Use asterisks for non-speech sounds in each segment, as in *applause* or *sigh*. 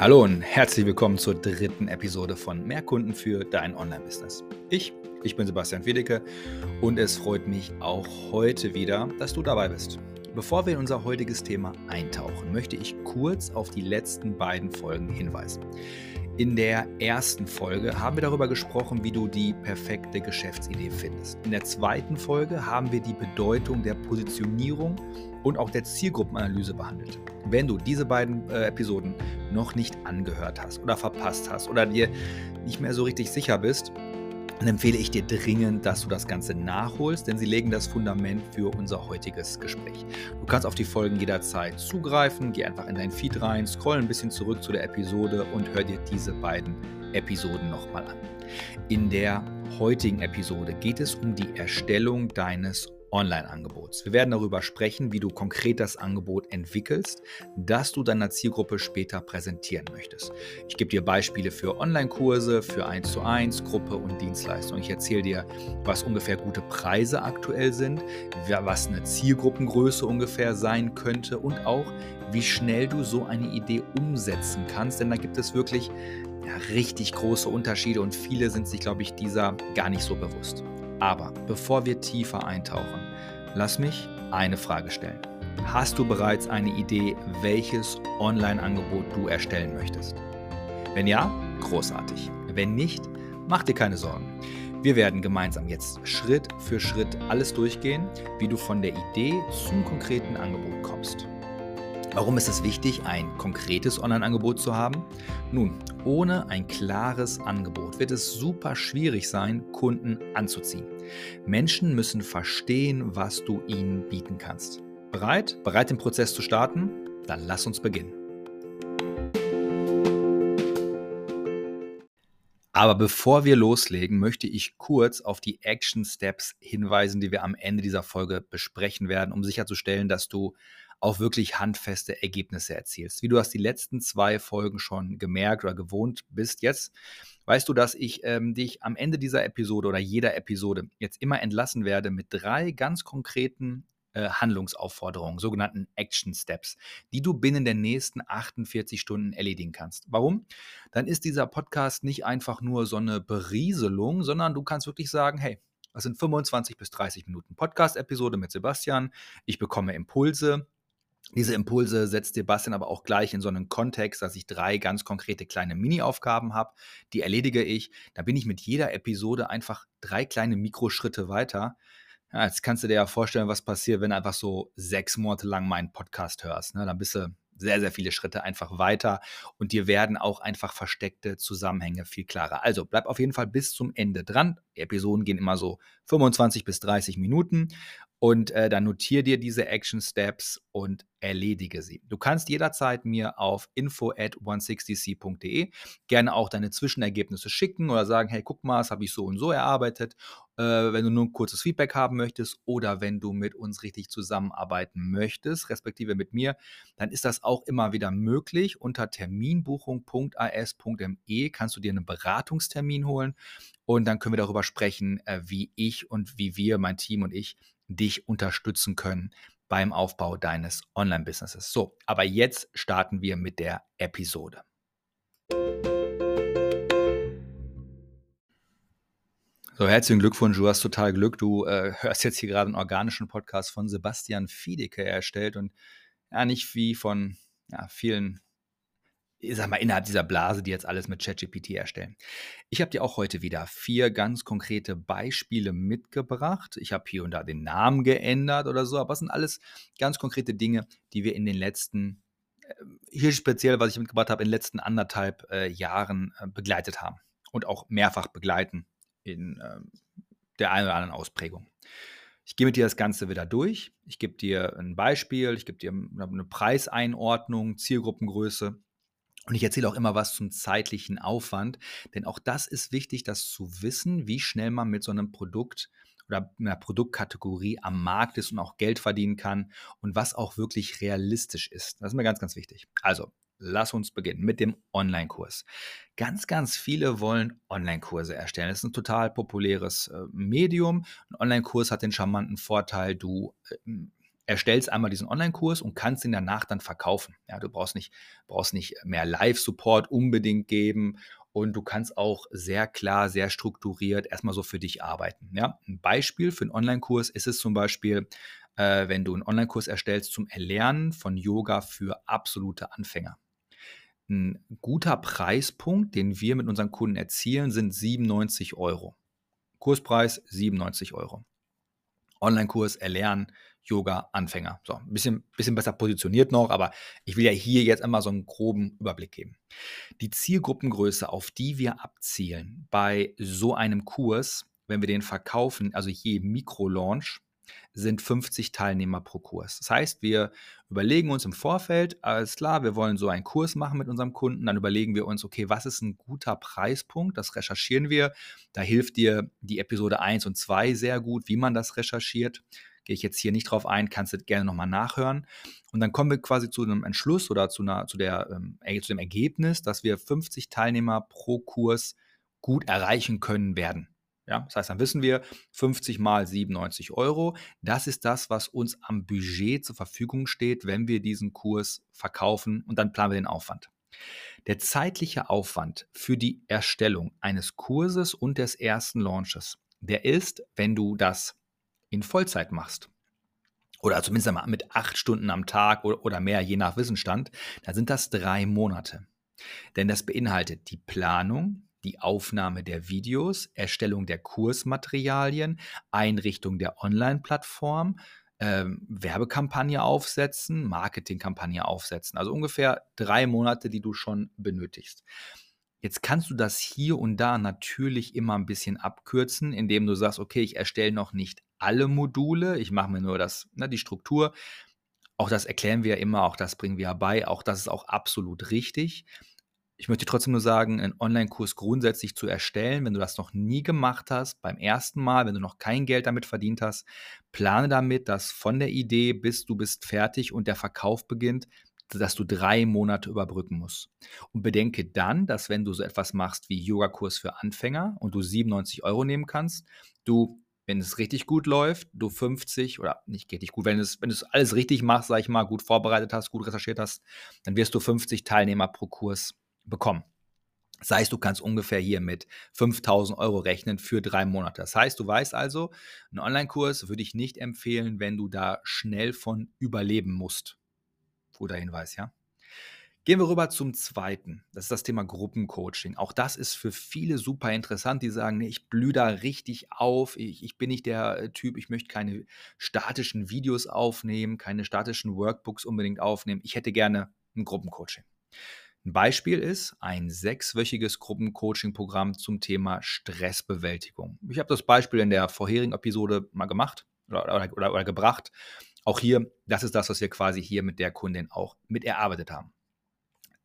Hallo und herzlich willkommen zur dritten Episode von Mehr Kunden für dein Online-Business. Ich, ich bin Sebastian Wiedecke und es freut mich auch heute wieder, dass du dabei bist. Bevor wir in unser heutiges Thema eintauchen, möchte ich kurz auf die letzten beiden Folgen hinweisen. In der ersten Folge haben wir darüber gesprochen, wie du die perfekte Geschäftsidee findest. In der zweiten Folge haben wir die Bedeutung der Positionierung und auch der Zielgruppenanalyse behandelt. Wenn du diese beiden äh, Episoden noch nicht angehört hast oder verpasst hast oder dir nicht mehr so richtig sicher bist, dann empfehle ich dir dringend, dass du das Ganze nachholst, denn sie legen das Fundament für unser heutiges Gespräch. Du kannst auf die Folgen jederzeit zugreifen, geh einfach in dein Feed rein, scroll ein bisschen zurück zu der Episode und hör dir diese beiden Episoden nochmal an. In der heutigen Episode geht es um die Erstellung deines Online-Angebots. Wir werden darüber sprechen, wie du konkret das Angebot entwickelst, das du deiner Zielgruppe später präsentieren möchtest. Ich gebe dir Beispiele für Online-Kurse, für 1 zu 1, Gruppe und Dienstleistung. Ich erzähle dir, was ungefähr gute Preise aktuell sind, was eine Zielgruppengröße ungefähr sein könnte und auch, wie schnell du so eine Idee umsetzen kannst, denn da gibt es wirklich ja, richtig große Unterschiede und viele sind sich, glaube ich, dieser gar nicht so bewusst. Aber bevor wir tiefer eintauchen, lass mich eine Frage stellen. Hast du bereits eine Idee, welches Online-Angebot du erstellen möchtest? Wenn ja, großartig. Wenn nicht, mach dir keine Sorgen. Wir werden gemeinsam jetzt Schritt für Schritt alles durchgehen, wie du von der Idee zum konkreten Angebot kommst. Warum ist es wichtig, ein konkretes Online-Angebot zu haben? Nun, ohne ein klares Angebot wird es super schwierig sein, Kunden anzuziehen. Menschen müssen verstehen, was du ihnen bieten kannst. Bereit? Bereit, den Prozess zu starten? Dann lass uns beginnen. Aber bevor wir loslegen, möchte ich kurz auf die Action Steps hinweisen, die wir am Ende dieser Folge besprechen werden, um sicherzustellen, dass du auch wirklich handfeste Ergebnisse erzielst. Wie du hast die letzten zwei Folgen schon gemerkt oder gewohnt bist jetzt, weißt du, dass ich ähm, dich am Ende dieser Episode oder jeder Episode jetzt immer entlassen werde mit drei ganz konkreten äh, Handlungsaufforderungen, sogenannten Action Steps, die du binnen der nächsten 48 Stunden erledigen kannst. Warum? Dann ist dieser Podcast nicht einfach nur so eine Berieselung, sondern du kannst wirklich sagen, hey, das sind 25 bis 30 Minuten Podcast-Episode mit Sebastian. Ich bekomme Impulse, diese Impulse setzt Sebastian aber auch gleich in so einen Kontext, dass ich drei ganz konkrete kleine Mini-Aufgaben habe, die erledige ich. Da bin ich mit jeder Episode einfach drei kleine Mikroschritte weiter. Ja, jetzt kannst du dir ja vorstellen, was passiert, wenn du einfach so sechs Monate lang meinen Podcast hörst. Ne? Dann bist du sehr, sehr viele Schritte einfach weiter und dir werden auch einfach versteckte Zusammenhänge viel klarer. Also bleib auf jeden Fall bis zum Ende dran. Die Episoden gehen immer so 25 bis 30 Minuten und äh, dann notiere dir diese Action Steps und erledige sie. Du kannst jederzeit mir auf info at 160c.de gerne auch deine Zwischenergebnisse schicken oder sagen, hey, guck mal, das habe ich so und so erarbeitet. Äh, wenn du nur ein kurzes Feedback haben möchtest oder wenn du mit uns richtig zusammenarbeiten möchtest, respektive mit mir, dann ist das auch immer wieder möglich. Unter terminbuchung.as.me kannst du dir einen Beratungstermin holen und dann können wir darüber sprechen, äh, wie ich und wie wir, mein Team und ich, dich unterstützen können beim Aufbau deines Online-Businesses. So, aber jetzt starten wir mit der Episode. So, herzlichen Glückwunsch, du hast total Glück. Du äh, *laughs* hörst jetzt hier gerade einen organischen Podcast von Sebastian Fiedeke erstellt und ja, nicht wie von ja, vielen ich sag mal, innerhalb dieser Blase, die jetzt alles mit ChatGPT erstellen. Ich habe dir auch heute wieder vier ganz konkrete Beispiele mitgebracht. Ich habe hier und da den Namen geändert oder so, aber es sind alles ganz konkrete Dinge, die wir in den letzten, äh, hier speziell, was ich mitgebracht habe, in den letzten anderthalb äh, Jahren äh, begleitet haben und auch mehrfach begleiten in äh, der einen oder anderen Ausprägung. Ich gehe mit dir das Ganze wieder durch. Ich gebe dir ein Beispiel, ich gebe dir eine Preiseinordnung, Zielgruppengröße und ich erzähle auch immer was zum zeitlichen Aufwand, denn auch das ist wichtig, das zu wissen, wie schnell man mit so einem Produkt oder einer Produktkategorie am Markt ist und auch Geld verdienen kann und was auch wirklich realistisch ist. Das ist mir ganz, ganz wichtig. Also, lass uns beginnen mit dem Online-Kurs. Ganz, ganz viele wollen Online-Kurse erstellen. Das ist ein total populäres äh, Medium. Ein Online-Kurs hat den charmanten Vorteil, du äh, erstellst einmal diesen Online-Kurs und kannst ihn danach dann verkaufen. Ja, du brauchst nicht, brauchst nicht mehr Live-Support unbedingt geben und du kannst auch sehr klar, sehr strukturiert erstmal so für dich arbeiten. Ja, ein Beispiel für einen Online-Kurs ist es zum Beispiel, äh, wenn du einen Online-Kurs erstellst zum Erlernen von Yoga für absolute Anfänger. Ein guter Preispunkt, den wir mit unseren Kunden erzielen, sind 97 Euro. Kurspreis 97 Euro. Online-Kurs erlernen, Yoga, Anfänger. So, ein bisschen, bisschen besser positioniert noch, aber ich will ja hier jetzt einmal so einen groben Überblick geben. Die Zielgruppengröße, auf die wir abzielen bei so einem Kurs, wenn wir den verkaufen, also je Mikro-Launch, sind 50 Teilnehmer pro Kurs. Das heißt, wir überlegen uns im Vorfeld, alles klar, wir wollen so einen Kurs machen mit unserem Kunden, dann überlegen wir uns, okay, was ist ein guter Preispunkt? Das recherchieren wir. Da hilft dir die Episode 1 und 2 sehr gut, wie man das recherchiert. Gehe ich jetzt hier nicht drauf ein, kannst du gerne nochmal nachhören. Und dann kommen wir quasi zu einem Entschluss oder zu, einer, zu, der, ähm, zu dem Ergebnis, dass wir 50 Teilnehmer pro Kurs gut erreichen können werden. Ja, das heißt, dann wissen wir 50 mal 97 Euro. Das ist das, was uns am Budget zur Verfügung steht, wenn wir diesen Kurs verkaufen und dann planen wir den Aufwand. Der zeitliche Aufwand für die Erstellung eines Kurses und des ersten Launches, der ist, wenn du das in Vollzeit machst, oder zumindest mit acht Stunden am Tag oder mehr, je nach Wissensstand, dann sind das drei Monate. Denn das beinhaltet die Planung, die Aufnahme der Videos, Erstellung der Kursmaterialien, Einrichtung der Online-Plattform, ähm, Werbekampagne aufsetzen, Marketingkampagne aufsetzen. Also ungefähr drei Monate, die du schon benötigst. Jetzt kannst du das hier und da natürlich immer ein bisschen abkürzen, indem du sagst, okay, ich erstelle noch nicht alle Module, ich mache mir nur das, ne, die Struktur. Auch das erklären wir ja immer, auch das bringen wir ja bei, auch das ist auch absolut richtig. Ich möchte trotzdem nur sagen, einen Online-Kurs grundsätzlich zu erstellen, wenn du das noch nie gemacht hast, beim ersten Mal, wenn du noch kein Geld damit verdient hast, plane damit, dass von der Idee bis du bist fertig und der Verkauf beginnt, dass du drei Monate überbrücken musst. Und bedenke dann, dass wenn du so etwas machst wie Yogakurs für Anfänger und du 97 Euro nehmen kannst, du, wenn es richtig gut läuft, du 50 oder nicht richtig gut, wenn, es, wenn du es alles richtig machst, sag ich mal, gut vorbereitet hast, gut recherchiert hast, dann wirst du 50 Teilnehmer pro Kurs bekommen. Das heißt, du kannst ungefähr hier mit 5000 Euro rechnen für drei Monate. Das heißt, du weißt also, einen Online-Kurs würde ich nicht empfehlen, wenn du da schnell von überleben musst. Guter Hinweis, ja. Gehen wir rüber zum zweiten. Das ist das Thema Gruppencoaching. Auch das ist für viele super interessant, die sagen, nee, ich blühe da richtig auf. Ich, ich bin nicht der äh, Typ, ich möchte keine statischen Videos aufnehmen, keine statischen Workbooks unbedingt aufnehmen. Ich hätte gerne ein Gruppencoaching. Ein Beispiel ist ein sechswöchiges Gruppencoaching-Programm zum Thema Stressbewältigung. Ich habe das Beispiel in der vorherigen Episode mal gemacht oder, oder, oder, oder gebracht. Auch hier, das ist das, was wir quasi hier mit der Kundin auch mit erarbeitet haben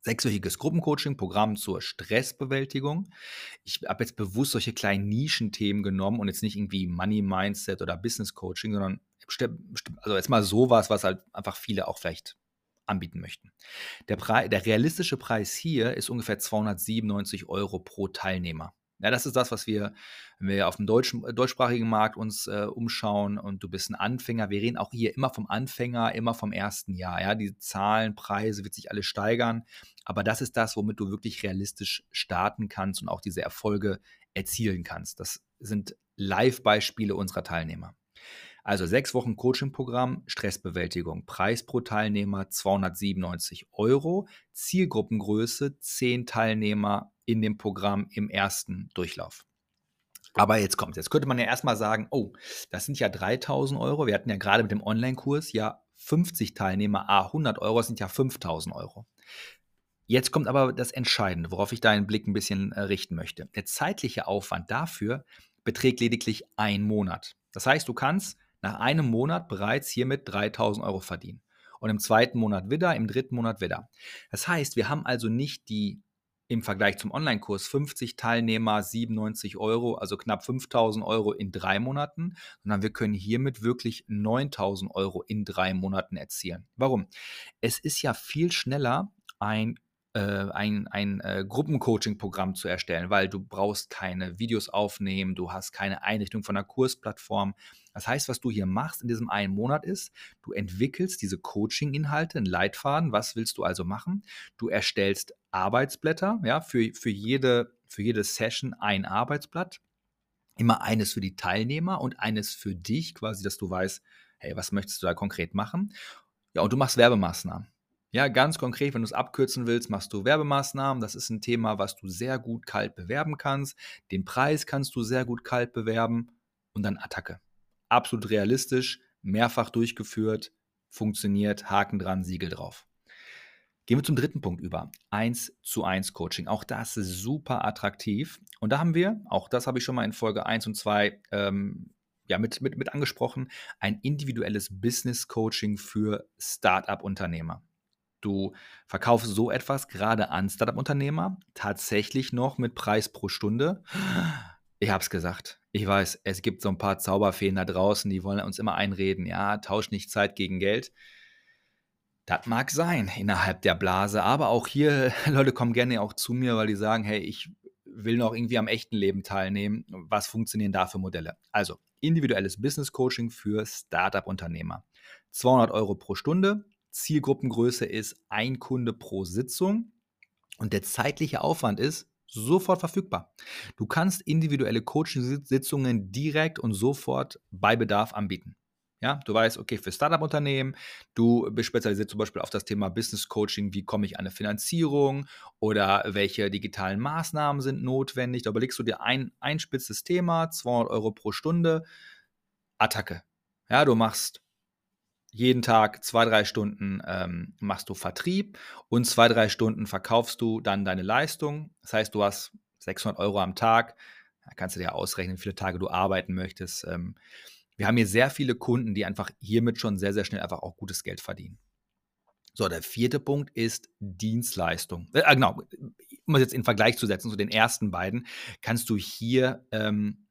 sechswöchiges Gruppencoaching-Programm zur Stressbewältigung. Ich habe jetzt bewusst solche kleinen Nischenthemen genommen und jetzt nicht irgendwie Money Mindset oder Business Coaching, sondern also jetzt mal sowas, was halt einfach viele auch vielleicht anbieten möchten. Der, Pre der realistische Preis hier ist ungefähr 297 Euro pro Teilnehmer. Ja, das ist das, was wir, wenn wir auf dem deutschen, äh, deutschsprachigen Markt uns äh, umschauen und du bist ein Anfänger, wir reden auch hier immer vom Anfänger, immer vom ersten Jahr. Ja, die Zahlen, Preise wird sich alles steigern, aber das ist das, womit du wirklich realistisch starten kannst und auch diese Erfolge erzielen kannst. Das sind Live-Beispiele unserer Teilnehmer. Also sechs Wochen Coaching-Programm, Stressbewältigung, Preis pro Teilnehmer 297 Euro, Zielgruppengröße 10 Teilnehmer in dem Programm im ersten Durchlauf. Aber jetzt kommt, jetzt könnte man ja erstmal sagen, oh, das sind ja 3000 Euro. Wir hatten ja gerade mit dem Online-Kurs ja 50 Teilnehmer, a 100 Euro, das sind ja 5000 Euro. Jetzt kommt aber das Entscheidende, worauf ich deinen Blick ein bisschen äh, richten möchte. Der zeitliche Aufwand dafür beträgt lediglich einen Monat. Das heißt, du kannst nach einem Monat bereits hiermit 3000 Euro verdienen. Und im zweiten Monat wieder, im dritten Monat wieder. Das heißt, wir haben also nicht die im Vergleich zum Online-Kurs 50 Teilnehmer 97 Euro, also knapp 5000 Euro in drei Monaten, sondern wir können hiermit wirklich 9000 Euro in drei Monaten erzielen. Warum? Es ist ja viel schneller, ein äh, ein, ein äh, Gruppencoaching-Programm zu erstellen, weil du brauchst keine Videos aufnehmen, du hast keine Einrichtung von einer Kursplattform. Das heißt, was du hier machst in diesem einen Monat ist, du entwickelst diese Coaching-Inhalte, einen Leitfaden, was willst du also machen? Du erstellst Arbeitsblätter, ja, für, für, jede, für jede Session ein Arbeitsblatt. Immer eines für die Teilnehmer und eines für dich, quasi, dass du weißt, hey, was möchtest du da konkret machen? Ja, und du machst Werbemaßnahmen. Ja, ganz konkret, wenn du es abkürzen willst, machst du Werbemaßnahmen. Das ist ein Thema, was du sehr gut kalt bewerben kannst. Den Preis kannst du sehr gut kalt bewerben und dann Attacke. Absolut realistisch, mehrfach durchgeführt, funktioniert, Haken dran, Siegel drauf. Gehen wir zum dritten Punkt über. 1 zu 1 Coaching. Auch das ist super attraktiv. Und da haben wir, auch das habe ich schon mal in Folge 1 und 2 ähm, ja, mit, mit, mit angesprochen, ein individuelles Business Coaching für Startup-Unternehmer. Du verkaufst so etwas gerade an Startup-Unternehmer tatsächlich noch mit Preis pro Stunde. Ich habe es gesagt. Ich weiß, es gibt so ein paar Zauberfeen da draußen, die wollen uns immer einreden, ja, tausch nicht Zeit gegen Geld. Das mag sein innerhalb der Blase, aber auch hier, *laughs* Leute kommen gerne auch zu mir, weil die sagen, hey, ich will noch irgendwie am echten Leben teilnehmen. Was funktionieren da für Modelle? Also, individuelles Business Coaching für Startup-Unternehmer. 200 Euro pro Stunde, Zielgruppengröße ist ein Kunde pro Sitzung und der zeitliche Aufwand ist sofort verfügbar. Du kannst individuelle Coaching-Sitzungen direkt und sofort bei Bedarf anbieten. Ja, du weißt, okay, für Startup-Unternehmen, du bist spezialisiert zum Beispiel auf das Thema Business Coaching, wie komme ich an eine Finanzierung oder welche digitalen Maßnahmen sind notwendig. Da überlegst du dir ein, ein spitzes Thema, 200 Euro pro Stunde, Attacke. Ja, du machst jeden Tag zwei, drei Stunden ähm, machst du Vertrieb und zwei, drei Stunden verkaufst du dann deine Leistung. Das heißt, du hast 600 Euro am Tag. Da kannst du dir ausrechnen, wie viele Tage du arbeiten möchtest. Ähm, wir haben hier sehr viele Kunden, die einfach hiermit schon sehr, sehr schnell einfach auch gutes Geld verdienen. So, der vierte Punkt ist Dienstleistung. Äh, genau, um es jetzt in Vergleich zu setzen zu den ersten beiden, kannst du hier ähm,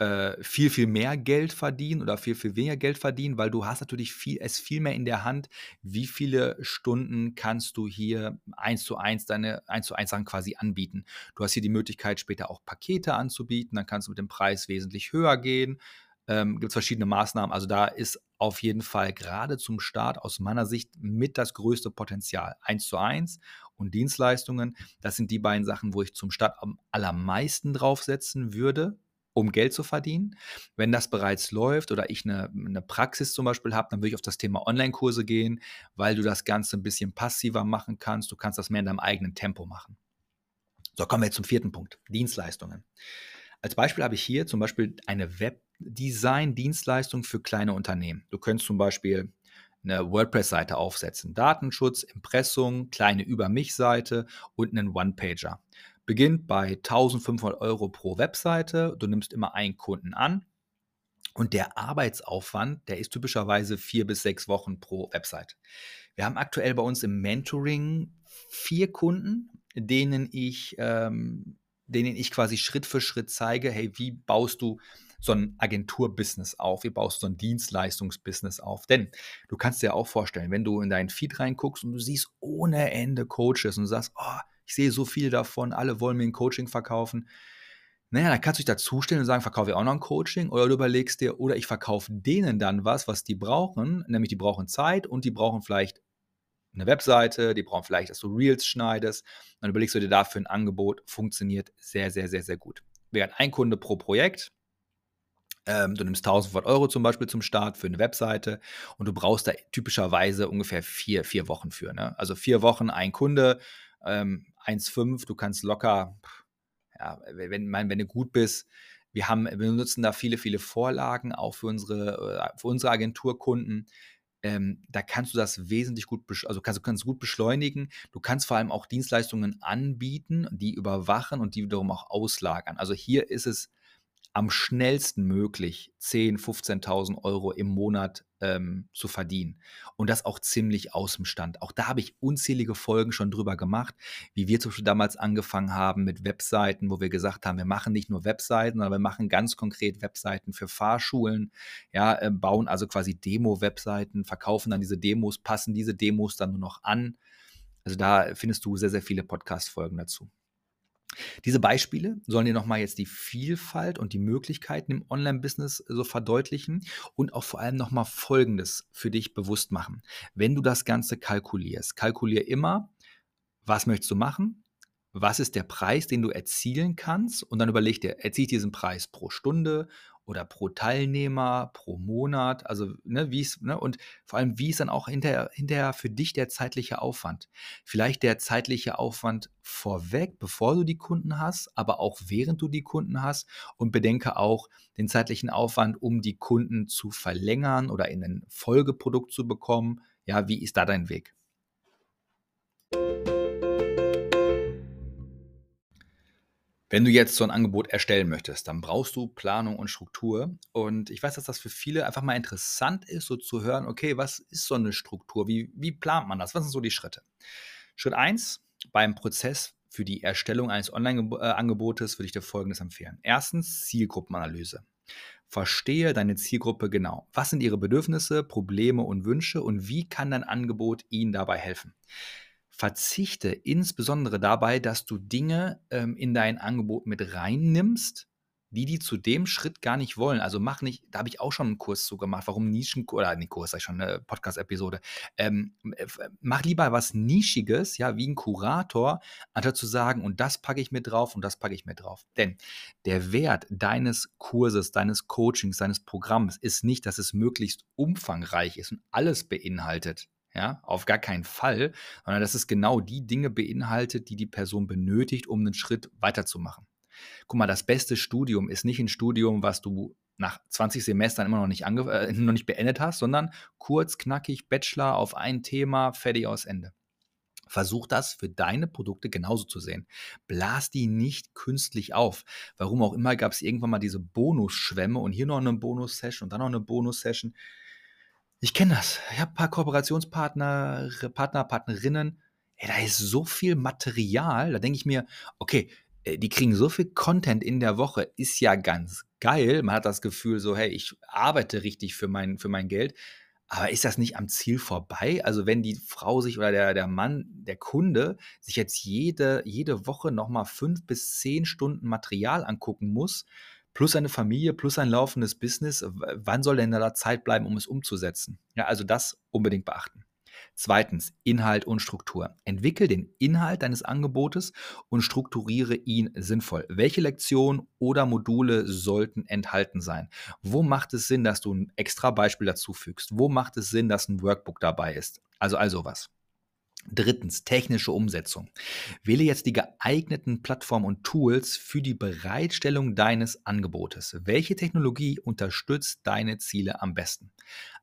äh, viel, viel mehr Geld verdienen oder viel, viel weniger Geld verdienen, weil du hast natürlich viel, es viel mehr in der Hand, wie viele Stunden kannst du hier eins zu eins deine eins zu eins Sachen quasi anbieten. Du hast hier die Möglichkeit, später auch Pakete anzubieten, dann kannst du mit dem Preis wesentlich höher gehen. Ähm, Gibt es verschiedene Maßnahmen. Also da ist auf jeden Fall gerade zum Start aus meiner Sicht mit das größte Potenzial. Eins zu eins und Dienstleistungen, das sind die beiden Sachen, wo ich zum Start am allermeisten draufsetzen würde um Geld zu verdienen. Wenn das bereits läuft oder ich eine, eine Praxis zum Beispiel habe, dann würde ich auf das Thema Online-Kurse gehen, weil du das Ganze ein bisschen passiver machen kannst. Du kannst das mehr in deinem eigenen Tempo machen. So, kommen wir jetzt zum vierten Punkt, Dienstleistungen. Als Beispiel habe ich hier zum Beispiel eine Webdesign-Dienstleistung für kleine Unternehmen. Du könntest zum Beispiel eine WordPress-Seite aufsetzen, Datenschutz, Impressum, kleine Über mich-Seite und einen One-Pager beginnt bei 1500 Euro pro Webseite. Du nimmst immer einen Kunden an. Und der Arbeitsaufwand, der ist typischerweise vier bis sechs Wochen pro Website. Wir haben aktuell bei uns im Mentoring vier Kunden, denen ich, ähm, denen ich quasi Schritt für Schritt zeige, hey, wie baust du so ein Agenturbusiness auf, wie baust du so ein Dienstleistungsbusiness auf. Denn du kannst dir auch vorstellen, wenn du in deinen Feed reinguckst und du siehst ohne Ende Coaches und du sagst, oh, ich sehe so viele davon, alle wollen mir ein Coaching verkaufen. Naja, dann kannst du dich dazustellen und sagen, verkaufe ich auch noch ein Coaching oder du überlegst dir, oder ich verkaufe denen dann was, was die brauchen, nämlich die brauchen Zeit und die brauchen vielleicht eine Webseite, die brauchen vielleicht, dass du Reels schneidest. Dann überlegst du dir dafür ein Angebot, funktioniert sehr, sehr, sehr, sehr gut. Während ein Kunde pro Projekt, ähm, du nimmst 1500 Euro zum Beispiel zum Start für eine Webseite und du brauchst da typischerweise ungefähr vier, vier Wochen für. Ne? Also vier Wochen, ein Kunde, ähm, 1,5, du kannst locker, ja, wenn, wenn, wenn du gut bist, wir haben, wir nutzen da viele, viele Vorlagen, auch für unsere, äh, für unsere Agenturkunden. Ähm, da kannst du das wesentlich gut, also kannst, kannst gut beschleunigen. Du kannst vor allem auch Dienstleistungen anbieten, die überwachen und die wiederum auch auslagern. Also hier ist es am schnellsten möglich 10.000, 15.000 Euro im Monat ähm, zu verdienen. Und das auch ziemlich aus dem Stand. Auch da habe ich unzählige Folgen schon drüber gemacht, wie wir zum Beispiel damals angefangen haben mit Webseiten, wo wir gesagt haben, wir machen nicht nur Webseiten, sondern wir machen ganz konkret Webseiten für Fahrschulen, ja, äh, bauen also quasi Demo-Webseiten, verkaufen dann diese Demos, passen diese Demos dann nur noch an. Also da findest du sehr, sehr viele Podcast-Folgen dazu. Diese Beispiele sollen dir nochmal jetzt die Vielfalt und die Möglichkeiten im Online-Business so verdeutlichen und auch vor allem nochmal Folgendes für dich bewusst machen. Wenn du das Ganze kalkulierst, kalkulier immer, was möchtest du machen? Was ist der Preis, den du erzielen kannst? Und dann überleg dir, erziele ich diesen Preis pro Stunde oder pro Teilnehmer, pro Monat, also ne, wie es, ne, und vor allem, wie ist dann auch hinterher, hinterher für dich der zeitliche Aufwand? Vielleicht der zeitliche Aufwand vorweg, bevor du die Kunden hast, aber auch während du die Kunden hast und bedenke auch den zeitlichen Aufwand, um die Kunden zu verlängern oder in ein Folgeprodukt zu bekommen. Ja, wie ist da dein Weg? Wenn du jetzt so ein Angebot erstellen möchtest, dann brauchst du Planung und Struktur. Und ich weiß, dass das für viele einfach mal interessant ist, so zu hören, okay, was ist so eine Struktur? Wie, wie plant man das? Was sind so die Schritte? Schritt 1 beim Prozess für die Erstellung eines Online-Angebotes würde ich dir Folgendes empfehlen. Erstens Zielgruppenanalyse. Verstehe deine Zielgruppe genau. Was sind ihre Bedürfnisse, Probleme und Wünsche und wie kann dein Angebot ihnen dabei helfen? Verzichte insbesondere dabei, dass du Dinge ähm, in dein Angebot mit reinnimmst, die die zu dem Schritt gar nicht wollen. Also mach nicht, da habe ich auch schon einen Kurs zu gemacht, warum Nischen, oder ne, Kurs, sag ich schon, eine Podcast-Episode. Ähm, äh, mach lieber was Nischiges, ja, wie ein Kurator, anstatt zu sagen, und das packe ich mit drauf und das packe ich mit drauf. Denn der Wert deines Kurses, deines Coachings, deines Programms ist nicht, dass es möglichst umfangreich ist und alles beinhaltet. Ja, auf gar keinen Fall, sondern dass es genau die Dinge beinhaltet, die die Person benötigt, um einen Schritt weiterzumachen. Guck mal, das beste Studium ist nicht ein Studium, was du nach 20 Semestern immer noch nicht, äh, noch nicht beendet hast, sondern kurz, knackig, Bachelor auf ein Thema, fertig aus Ende. Versuch das für deine Produkte genauso zu sehen. Blas die nicht künstlich auf. Warum auch immer gab es irgendwann mal diese Bonusschwämme und hier noch eine Bonus-Session und dann noch eine Bonus-Session. Ich kenne das. Ich habe ein paar Kooperationspartner, Partner, Partnerinnen. Ey, da ist so viel Material. Da denke ich mir, okay, äh, die kriegen so viel Content in der Woche, ist ja ganz geil. Man hat das Gefühl so, hey, ich arbeite richtig für mein, für mein Geld. Aber ist das nicht am Ziel vorbei? Also wenn die Frau sich oder der, der Mann, der Kunde sich jetzt jede, jede Woche nochmal fünf bis zehn Stunden Material angucken muss, plus eine Familie, plus ein laufendes Business. Wann soll denn da Zeit bleiben, um es umzusetzen? Ja, also das unbedingt beachten. Zweitens, Inhalt und Struktur. Entwickel den Inhalt deines Angebotes und strukturiere ihn sinnvoll. Welche Lektionen oder Module sollten enthalten sein? Wo macht es Sinn, dass du ein extra Beispiel dazu fügst? Wo macht es Sinn, dass ein Workbook dabei ist? Also all sowas. Drittens, technische Umsetzung. Wähle jetzt die geeigneten Plattformen und Tools für die Bereitstellung deines Angebotes. Welche Technologie unterstützt deine Ziele am besten?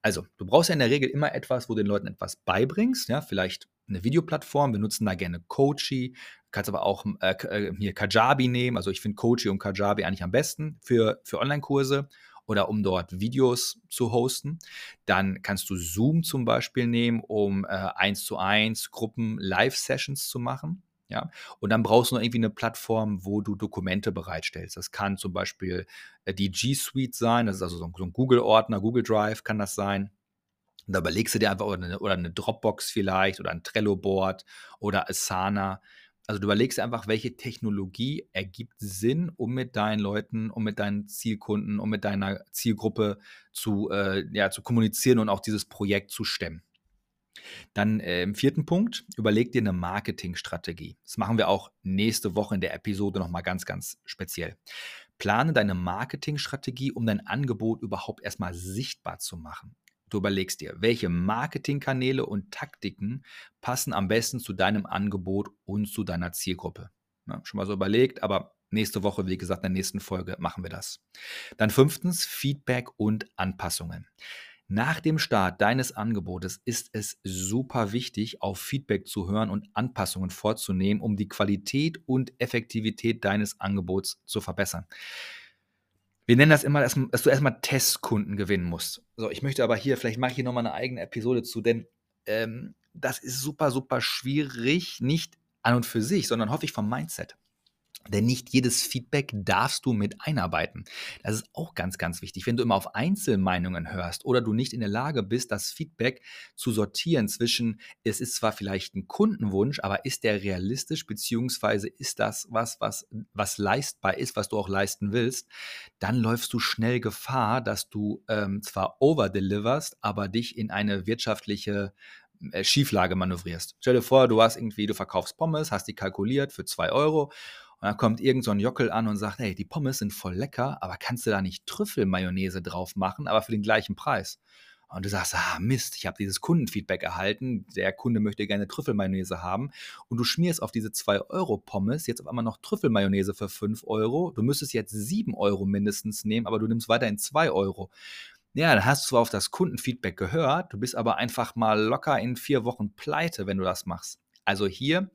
Also, du brauchst ja in der Regel immer etwas, wo du den Leuten etwas beibringst, ja, vielleicht eine Videoplattform. Wir nutzen da gerne Coachy. Kannst aber auch äh, äh hier Kajabi nehmen. Also ich finde Coachy und Kajabi eigentlich am besten für, für Online-Kurse oder um dort Videos zu hosten. Dann kannst du Zoom zum Beispiel nehmen, um äh, zu eins Gruppen Live-Sessions zu machen. Ja, und dann brauchst du noch irgendwie eine Plattform, wo du Dokumente bereitstellst. Das kann zum Beispiel äh, die G Suite sein, das ist also so ein, so ein Google-Ordner, Google Drive kann das sein. Und da überlegst du dir einfach, oder eine, oder eine Dropbox vielleicht, oder ein Trello-Board oder Asana. Also du überlegst einfach, welche Technologie ergibt Sinn, um mit deinen Leuten, um mit deinen Zielkunden, um mit deiner Zielgruppe zu, äh, ja, zu kommunizieren und auch dieses Projekt zu stemmen. Dann äh, im vierten Punkt, überleg dir eine Marketingstrategie. Das machen wir auch nächste Woche in der Episode nochmal ganz, ganz speziell. Plane deine Marketingstrategie, um dein Angebot überhaupt erstmal sichtbar zu machen. Du überlegst dir, welche Marketingkanäle und Taktiken passen am besten zu deinem Angebot und zu deiner Zielgruppe. Ja, schon mal so überlegt, aber nächste Woche, wie gesagt, in der nächsten Folge machen wir das. Dann fünftens, Feedback und Anpassungen. Nach dem Start deines Angebotes ist es super wichtig, auf Feedback zu hören und Anpassungen vorzunehmen, um die Qualität und Effektivität deines Angebots zu verbessern. Wir nennen das immer, dass, du erstmal Testkunden gewinnen musst. So, ich möchte aber hier, vielleicht mache ich hier nochmal eine eigene Episode zu, denn ähm, das ist super, super schwierig, nicht an und für sich, sondern häufig vom Mindset. Denn nicht jedes Feedback darfst du mit einarbeiten. Das ist auch ganz, ganz wichtig. Wenn du immer auf Einzelmeinungen hörst oder du nicht in der Lage bist, das Feedback zu sortieren zwischen, es ist zwar vielleicht ein Kundenwunsch, aber ist der realistisch, beziehungsweise ist das was, was, was leistbar ist, was du auch leisten willst, dann läufst du schnell Gefahr, dass du ähm, zwar overdeliverst, aber dich in eine wirtschaftliche äh, Schieflage manövrierst. Stell dir vor, du hast irgendwie, du verkaufst Pommes, hast die kalkuliert für zwei Euro und dann kommt irgend so ein Jockel an und sagt, hey, die Pommes sind voll lecker, aber kannst du da nicht Trüffelmayonnaise drauf machen, aber für den gleichen Preis? Und du sagst, ah Mist, ich habe dieses Kundenfeedback erhalten, der Kunde möchte gerne Trüffelmayonnaise haben und du schmierst auf diese 2 Euro Pommes jetzt auf einmal noch Trüffelmayonnaise für 5 Euro. Du müsstest jetzt 7 Euro mindestens nehmen, aber du nimmst weiterhin 2 Euro. Ja, dann hast du zwar auf das Kundenfeedback gehört, du bist aber einfach mal locker in vier Wochen pleite, wenn du das machst. Also hier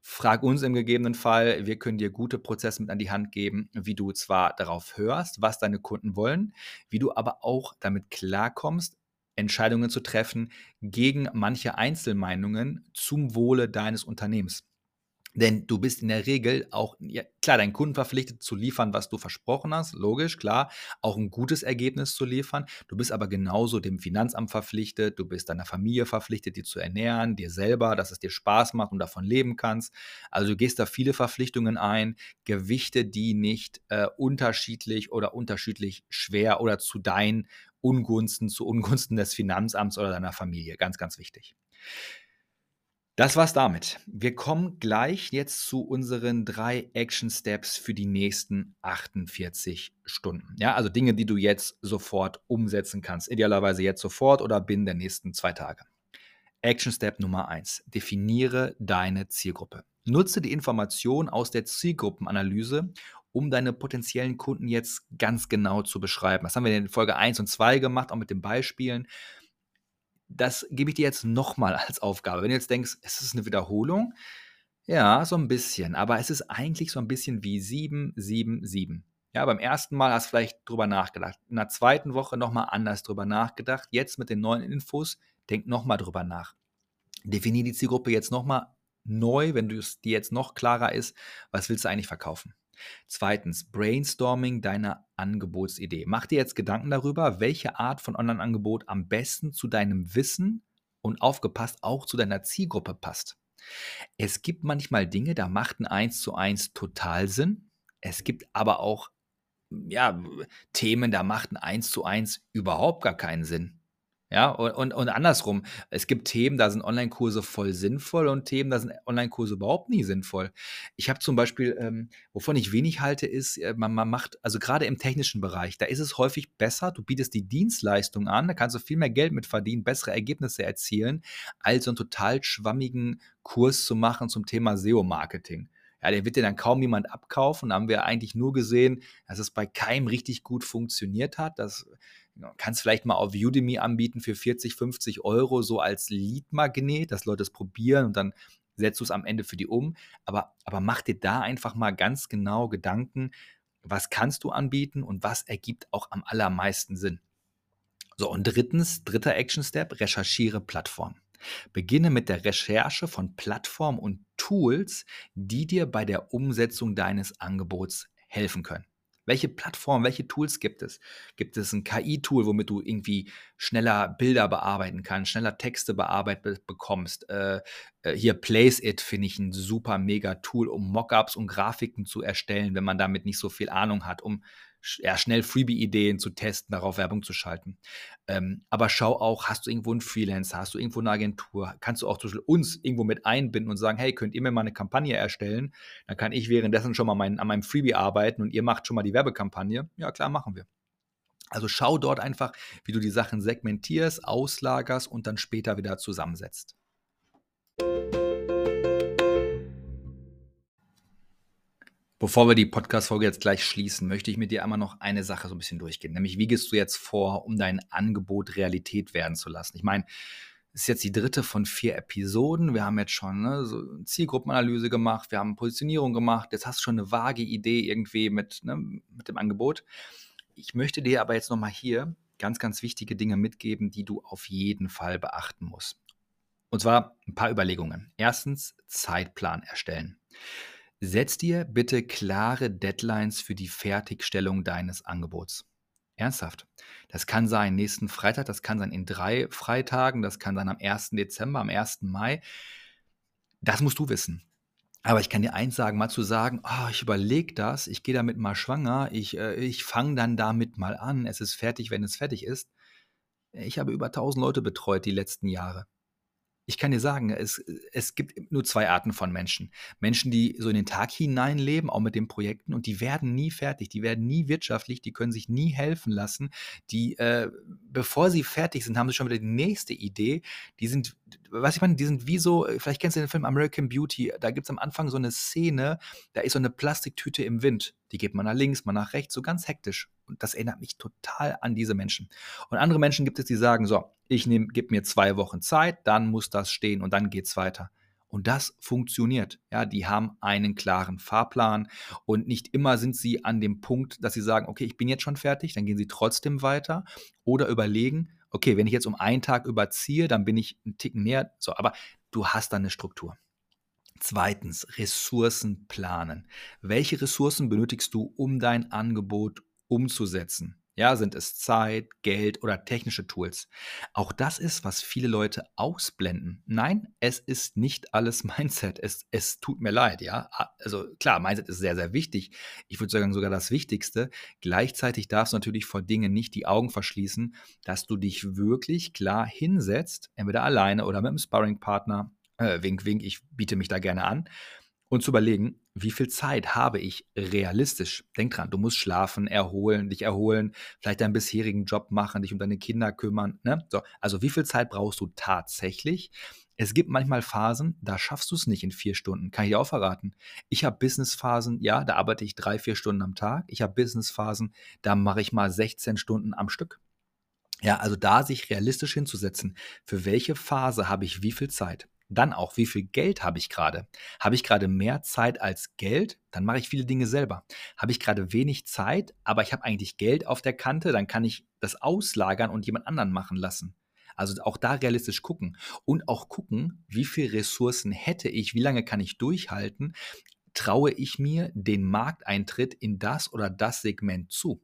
Frag uns im gegebenen Fall, wir können dir gute Prozesse mit an die Hand geben, wie du zwar darauf hörst, was deine Kunden wollen, wie du aber auch damit klarkommst, Entscheidungen zu treffen gegen manche Einzelmeinungen zum Wohle deines Unternehmens. Denn du bist in der Regel auch, ja, klar, deinen Kunden verpflichtet zu liefern, was du versprochen hast, logisch, klar, auch ein gutes Ergebnis zu liefern. Du bist aber genauso dem Finanzamt verpflichtet, du bist deiner Familie verpflichtet, die zu ernähren, dir selber, dass es dir Spaß macht und davon leben kannst. Also du gehst da viele Verpflichtungen ein, gewichte die nicht äh, unterschiedlich oder unterschiedlich schwer oder zu deinen Ungunsten, zu Ungunsten des Finanzamts oder deiner Familie. Ganz, ganz wichtig. Das war's damit. Wir kommen gleich jetzt zu unseren drei Action Steps für die nächsten 48 Stunden. Ja, also Dinge, die du jetzt sofort umsetzen kannst. Idealerweise jetzt sofort oder binnen der nächsten zwei Tage. Action Step Nummer eins: Definiere deine Zielgruppe. Nutze die Information aus der Zielgruppenanalyse, um deine potenziellen Kunden jetzt ganz genau zu beschreiben. Das haben wir in Folge 1 und 2 gemacht, auch mit den Beispielen das gebe ich dir jetzt nochmal als Aufgabe. Wenn du jetzt denkst, es ist eine Wiederholung, ja, so ein bisschen, aber es ist eigentlich so ein bisschen wie 7, 7, 7. Ja, beim ersten Mal hast du vielleicht drüber nachgedacht. In der zweiten Woche nochmal anders drüber nachgedacht. Jetzt mit den neuen Infos, denk nochmal drüber nach. Definier die Zielgruppe jetzt nochmal neu, wenn es dir jetzt noch klarer ist, was willst du eigentlich verkaufen. Zweitens, Brainstorming deiner Angebotsidee. Mach dir jetzt Gedanken darüber, welche Art von Online-Angebot am besten zu deinem Wissen und aufgepasst auch zu deiner Zielgruppe passt. Es gibt manchmal Dinge, da macht ein 1 zu 1 total Sinn. Es gibt aber auch ja, Themen, da macht ein 1 zu 1 überhaupt gar keinen Sinn. Ja, und, und, und andersrum. Es gibt Themen, da sind Online-Kurse voll sinnvoll und Themen, da sind Online-Kurse überhaupt nie sinnvoll. Ich habe zum Beispiel, ähm, wovon ich wenig halte, ist, äh, man, man macht, also gerade im technischen Bereich, da ist es häufig besser, du bietest die Dienstleistung an, da kannst du viel mehr Geld mit verdienen, bessere Ergebnisse erzielen, als so einen total schwammigen Kurs zu machen zum Thema SEO-Marketing. Ja, der wird dir dann kaum jemand abkaufen. Da haben wir eigentlich nur gesehen, dass es bei keinem richtig gut funktioniert hat. Das kannst vielleicht mal auf Udemy anbieten für 40, 50 Euro so als Lead-Magnet, dass Leute es probieren und dann setzt du es am Ende für die um. Aber, aber mach dir da einfach mal ganz genau Gedanken, was kannst du anbieten und was ergibt auch am allermeisten Sinn. So, und drittens, dritter Action-Step, recherchiere Plattformen. Beginne mit der Recherche von Plattformen und Tools, die dir bei der Umsetzung deines Angebots helfen können. Welche Plattformen, welche Tools gibt es? Gibt es ein KI-Tool, womit du irgendwie schneller Bilder bearbeiten kannst, schneller Texte bearbeitet bekommst? Äh, äh, hier Place It finde ich ein super mega Tool, um Mockups und Grafiken zu erstellen, wenn man damit nicht so viel Ahnung hat, um ja, schnell Freebie-Ideen zu testen, darauf Werbung zu schalten. Ähm, aber schau auch, hast du irgendwo einen Freelancer, hast du irgendwo eine Agentur, kannst du auch zum Beispiel uns irgendwo mit einbinden und sagen, hey, könnt ihr mir mal eine Kampagne erstellen? Dann kann ich währenddessen schon mal mein, an meinem Freebie arbeiten und ihr macht schon mal die Werbekampagne. Ja, klar, machen wir. Also schau dort einfach, wie du die Sachen segmentierst, auslagerst und dann später wieder zusammensetzt. Bevor wir die Podcast-Folge jetzt gleich schließen, möchte ich mit dir einmal noch eine Sache so ein bisschen durchgehen. Nämlich, wie gehst du jetzt vor, um dein Angebot Realität werden zu lassen? Ich meine, es ist jetzt die dritte von vier Episoden. Wir haben jetzt schon ne, so Zielgruppenanalyse gemacht, wir haben Positionierung gemacht. Jetzt hast du schon eine vage Idee irgendwie mit, ne, mit dem Angebot. Ich möchte dir aber jetzt nochmal hier ganz, ganz wichtige Dinge mitgeben, die du auf jeden Fall beachten musst. Und zwar ein paar Überlegungen. Erstens, Zeitplan erstellen. Setz dir bitte klare Deadlines für die Fertigstellung deines Angebots. Ernsthaft. Das kann sein nächsten Freitag, das kann sein in drei Freitagen, das kann sein am 1. Dezember, am 1. Mai. Das musst du wissen. Aber ich kann dir eins sagen, mal zu sagen, oh, ich überlege das, ich gehe damit mal schwanger, ich, äh, ich fange dann damit mal an, es ist fertig, wenn es fertig ist. Ich habe über 1000 Leute betreut die letzten Jahre ich kann dir sagen, es, es gibt nur zwei Arten von Menschen. Menschen, die so in den Tag hineinleben, auch mit den Projekten, und die werden nie fertig, die werden nie wirtschaftlich, die können sich nie helfen lassen. Die, äh, bevor sie fertig sind, haben sie schon wieder die nächste Idee. Die sind, was ich meine, die sind wie so, vielleicht kennst du den Film American Beauty, da gibt es am Anfang so eine Szene, da ist so eine Plastiktüte im Wind. Die geht man nach links, mal nach rechts, so ganz hektisch. Und das erinnert mich total an diese Menschen. Und andere Menschen gibt es, die sagen, so, ich gebe mir zwei Wochen Zeit, dann muss das stehen und dann geht es weiter. Und das funktioniert. Ja, die haben einen klaren Fahrplan und nicht immer sind sie an dem Punkt, dass sie sagen, okay, ich bin jetzt schon fertig, dann gehen sie trotzdem weiter oder überlegen, okay, wenn ich jetzt um einen Tag überziehe, dann bin ich einen Ticken näher. So, aber du hast dann eine Struktur. Zweitens, Ressourcen planen. Welche Ressourcen benötigst du, um dein Angebot umzusetzen? Ja, sind es Zeit, Geld oder technische Tools? Auch das ist, was viele Leute ausblenden. Nein, es ist nicht alles *laughs* Mindset. Es, es tut mir leid, ja. Also klar, Mindset ist sehr, sehr wichtig. Ich würde sagen, sogar das Wichtigste. Gleichzeitig darfst du natürlich vor Dingen nicht die Augen verschließen, dass du dich wirklich klar hinsetzt, entweder alleine oder mit einem Sparringpartner. Äh, wink, wink, ich biete mich da gerne an und zu überlegen, wie viel Zeit habe ich realistisch? Denk dran, du musst schlafen, erholen, dich erholen, vielleicht deinen bisherigen Job machen, dich um deine Kinder kümmern. Ne? So, also wie viel Zeit brauchst du tatsächlich? Es gibt manchmal Phasen, da schaffst du es nicht in vier Stunden. Kann ich dir auch verraten. Ich habe Businessphasen, ja, da arbeite ich drei, vier Stunden am Tag. Ich habe Businessphasen, da mache ich mal 16 Stunden am Stück. Ja, also da sich realistisch hinzusetzen, für welche Phase habe ich wie viel Zeit? Dann auch, wie viel Geld habe ich gerade? Habe ich gerade mehr Zeit als Geld? Dann mache ich viele Dinge selber. Habe ich gerade wenig Zeit, aber ich habe eigentlich Geld auf der Kante? Dann kann ich das auslagern und jemand anderen machen lassen. Also auch da realistisch gucken und auch gucken, wie viele Ressourcen hätte ich, wie lange kann ich durchhalten, traue ich mir den Markteintritt in das oder das Segment zu.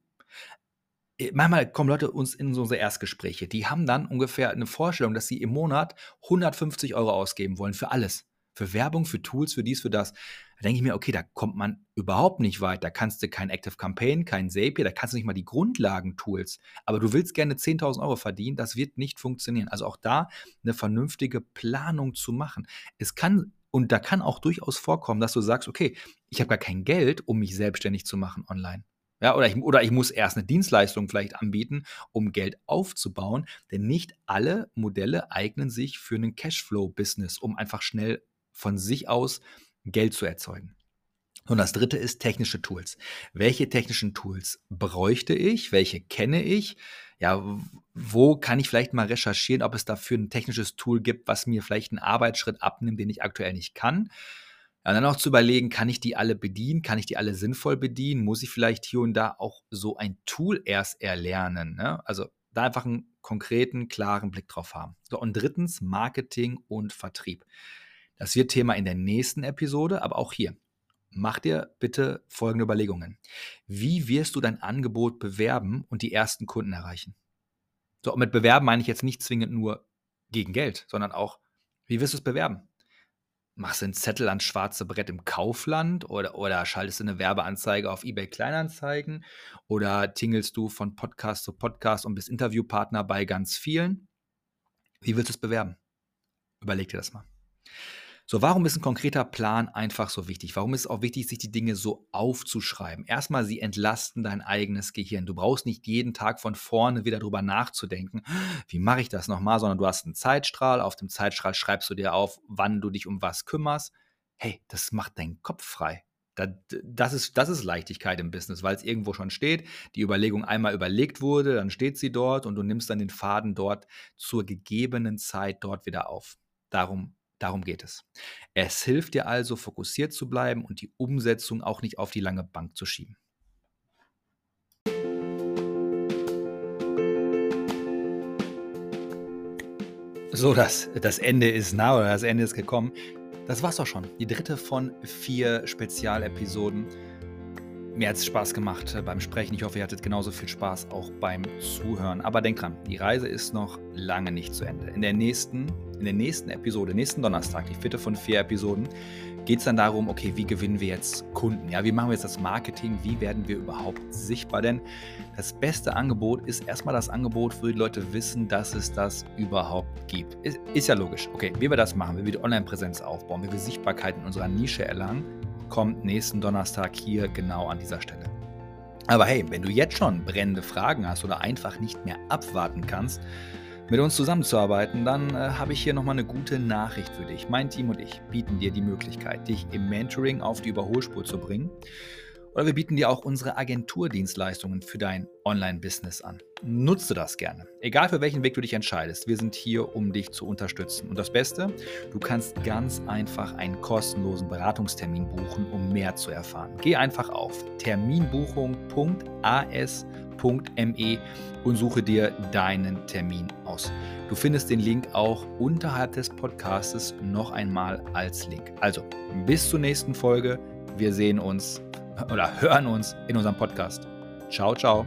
Äh, manchmal kommen Leute uns in so unsere Erstgespräche, die haben dann ungefähr eine Vorstellung, dass sie im Monat 150 Euro ausgeben wollen für alles. Für Werbung, für Tools, für dies, für das. Da denke ich mir, okay, da kommt man überhaupt nicht weit. Da kannst du kein Active Campaign, kein Zapier, da kannst du nicht mal die Grundlagen-Tools. Aber du willst gerne 10.000 Euro verdienen, das wird nicht funktionieren. Also auch da eine vernünftige Planung zu machen. Es kann und da kann auch durchaus vorkommen, dass du sagst, okay, ich habe gar kein Geld, um mich selbstständig zu machen online. Ja, oder, ich, oder ich muss erst eine Dienstleistung vielleicht anbieten, um Geld aufzubauen. Denn nicht alle Modelle eignen sich für einen Cashflow-Business, um einfach schnell von sich aus Geld zu erzeugen. Und das dritte ist technische Tools. Welche technischen Tools bräuchte ich? Welche kenne ich? Ja, wo kann ich vielleicht mal recherchieren, ob es dafür ein technisches Tool gibt, was mir vielleicht einen Arbeitsschritt abnimmt, den ich aktuell nicht kann? Ja, dann auch zu überlegen, kann ich die alle bedienen? Kann ich die alle sinnvoll bedienen? Muss ich vielleicht hier und da auch so ein Tool erst erlernen? Ne? Also da einfach einen konkreten, klaren Blick drauf haben. So, und drittens Marketing und Vertrieb. Das wird Thema in der nächsten Episode, aber auch hier. Mach dir bitte folgende Überlegungen. Wie wirst du dein Angebot bewerben und die ersten Kunden erreichen? So, mit bewerben meine ich jetzt nicht zwingend nur gegen Geld, sondern auch, wie wirst du es bewerben? Machst du einen Zettel ans schwarze Brett im Kaufland oder, oder schaltest du eine Werbeanzeige auf eBay Kleinanzeigen oder tingelst du von Podcast zu Podcast und bist Interviewpartner bei ganz vielen? Wie willst du es bewerben? Überleg dir das mal. So, warum ist ein konkreter Plan einfach so wichtig? Warum ist es auch wichtig, sich die Dinge so aufzuschreiben? Erstmal, sie entlasten dein eigenes Gehirn. Du brauchst nicht jeden Tag von vorne wieder drüber nachzudenken, wie mache ich das nochmal, sondern du hast einen Zeitstrahl. Auf dem Zeitstrahl schreibst du dir auf, wann du dich um was kümmerst. Hey, das macht deinen Kopf frei. Das ist, das ist Leichtigkeit im Business, weil es irgendwo schon steht, die Überlegung einmal überlegt wurde, dann steht sie dort und du nimmst dann den Faden dort zur gegebenen Zeit dort wieder auf. Darum Darum geht es. Es hilft dir also, fokussiert zu bleiben und die Umsetzung auch nicht auf die lange Bank zu schieben. So, das, das Ende ist nah oder das Ende ist gekommen. Das war's auch schon. Die dritte von vier Spezialepisoden. Mir hat es Spaß gemacht äh, beim Sprechen. Ich hoffe, ihr hattet genauso viel Spaß auch beim Zuhören. Aber denkt dran, die Reise ist noch lange nicht zu Ende. In der nächsten, in der nächsten Episode, nächsten Donnerstag, die vierte von vier Episoden, geht es dann darum, okay, wie gewinnen wir jetzt Kunden? Ja, wie machen wir jetzt das Marketing? Wie werden wir überhaupt sichtbar? Denn das beste Angebot ist erstmal das Angebot, wo die Leute wissen, dass es das überhaupt gibt. Ist, ist ja logisch. Okay, wie wir das machen, wie wir die Online-Präsenz aufbauen, wie wir Sichtbarkeit in unserer Nische erlangen, kommt nächsten Donnerstag hier genau an dieser Stelle. Aber hey, wenn du jetzt schon brennende Fragen hast oder einfach nicht mehr abwarten kannst, mit uns zusammenzuarbeiten, dann äh, habe ich hier nochmal eine gute Nachricht für dich. Mein Team und ich bieten dir die Möglichkeit, dich im Mentoring auf die Überholspur zu bringen oder wir bieten dir auch unsere Agenturdienstleistungen für dein Online-Business an. Nutze das gerne. Egal für welchen Weg du dich entscheidest, wir sind hier, um dich zu unterstützen. Und das Beste, du kannst ganz einfach einen kostenlosen Beratungstermin buchen, um mehr zu erfahren. Geh einfach auf terminbuchung.as.me und suche dir deinen Termin aus. Du findest den Link auch unterhalb des Podcastes noch einmal als Link. Also, bis zur nächsten Folge. Wir sehen uns oder hören uns in unserem Podcast. Ciao, ciao.